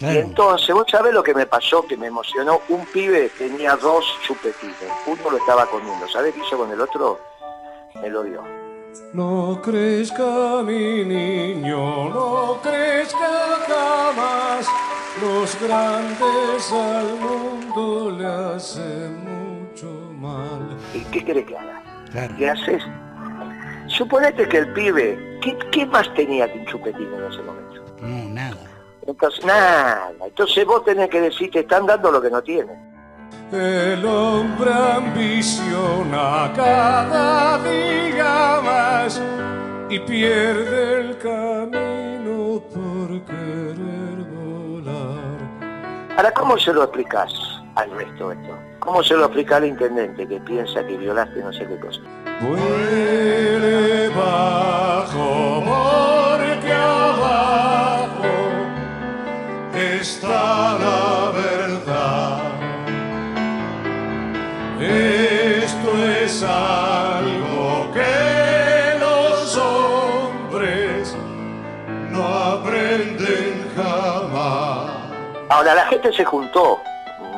Y entonces, vos sabés lo que me pasó, que me emocionó. Un pibe tenía dos chupetines. Uno lo estaba comiendo. ¿Sabés qué hizo con el otro? Me lo dio. No crezca mi niño, no crezca jamás. Los grandes al mundo le hacen mucho mal. ¿Y qué quiere que haga? ¿Qué haces? Suponete que el pibe, ¿qué, ¿qué, más tenía que un chupetín en ese momento? No, nada. Entonces, nada. Entonces vos tenés que decir, te están dando lo que no tienen. El hombre ambiciona cada día más y pierde el camino por querer volar. Ahora, ¿cómo se lo explicás al resto esto? ¿Cómo se lo explica al intendente que piensa que violaste no sé qué cosa? Vuele bajo es algo que los hombres no aprenden jamás. Ahora la gente se juntó,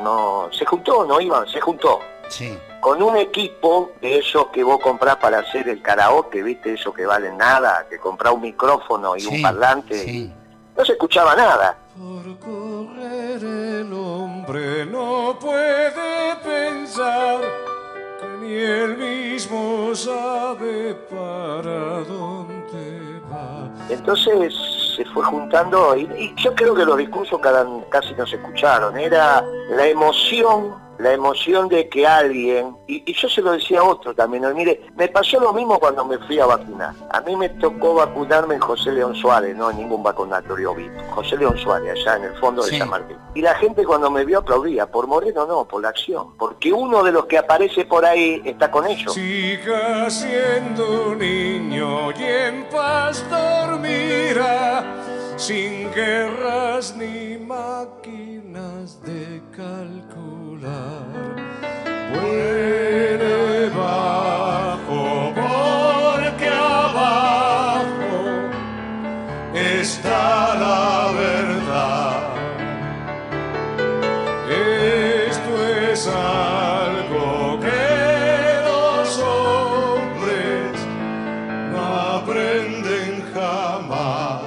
no, se juntó, no iban, se juntó. Sí. Con un equipo de esos que vos comprás para hacer el karaoke, viste, eso que valen nada, que comprás un micrófono y Sí, un parlante. sí. No se escuchaba nada. Por correr el hombre no puede Entonces se fue juntando y, y yo creo que los discursos casi no se escucharon. Era la emoción, la emoción de que alguien, y, y yo se lo decía a otro también, ¿no? mire, me pasó lo mismo cuando me fui a vacunar. A mí me tocó vacunarme en José León Suárez, no en ningún vacunatorio VIP. José León Suárez, allá en el fondo Sí. de San Martín. Y la gente cuando me vio aplaudía, por Moreno no, por la acción. Porque uno de los que aparece por ahí está con ellos. Siga siendo niño y en paz dormirá, sin guerras ni máquinas de Vuele bajo porque abajo está la verdad. Esto es algo que los hombres no aprenden jamás.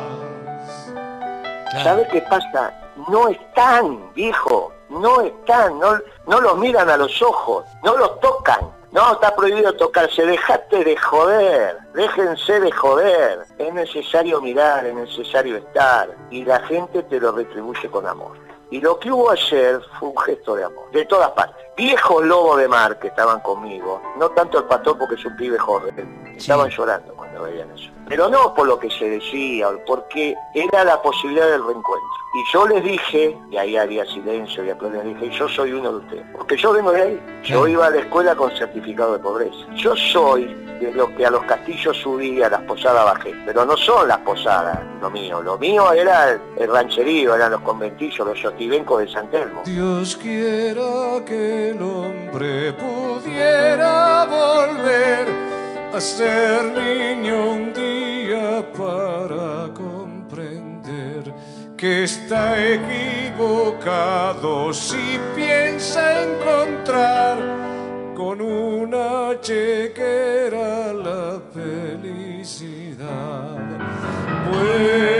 ¿Sabes qué pasa? No están, viejo, no están, no, no los miran a los ojos, no los tocan. No, está prohibido tocarse, dejate de joder, déjense de joder. Es necesario mirar, es necesario estar, y la gente te lo retribuye con amor. Y lo que hubo ayer fue un gesto de amor, de todas partes. Viejos lobos de mar que estaban conmigo, no tanto el pastor porque es un pibe joven, estaban llorando cuando veían eso. Pero no por lo que se decía, porque era la posibilidad del reencuentro. Y yo les dije, y ahí había silencio y aplaudían, les dije, yo soy uno de ustedes, porque yo vengo de ahí. Yo iba a la escuela con certificado de pobreza. Yo soy de los que a los castillos subía, a las posadas bajé. Pero no son las posadas lo mío. Lo mío era el, el rancherío, eran los conventillos, los yotibencos de San Telmo. Dios quiera que el hombre pudiera volver a ser niño un día para comprender que está equivocado si piensa encontrar con una chequera la felicidad. Vuele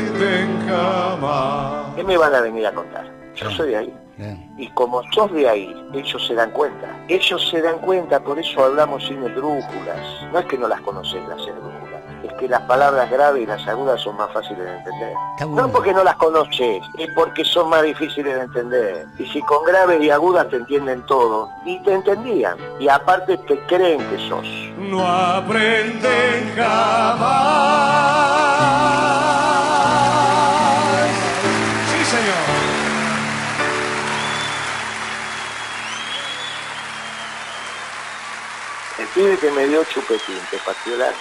no aprenden jamás. ¿Qué me van a venir a contar? Yo soy de ahí. Y como sos de ahí, ellos se dan cuenta. Ellos se dan cuenta, por eso hablamos sin esdrújulas. No es que no las conocen las esdrújulas, es que las palabras graves y las agudas son más fáciles de entender. No porque no las conoces, es porque son más difíciles de entender. Y si con graves y agudas te entienden todo, y te entendían. Y aparte te creen que sos. No aprenden jamás. El pibe que me dio chupetín, te partió alma.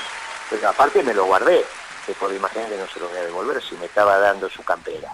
Pero aparte me lo guardé. que por imagínate no se lo voy a devolver si me estaba dando su campera.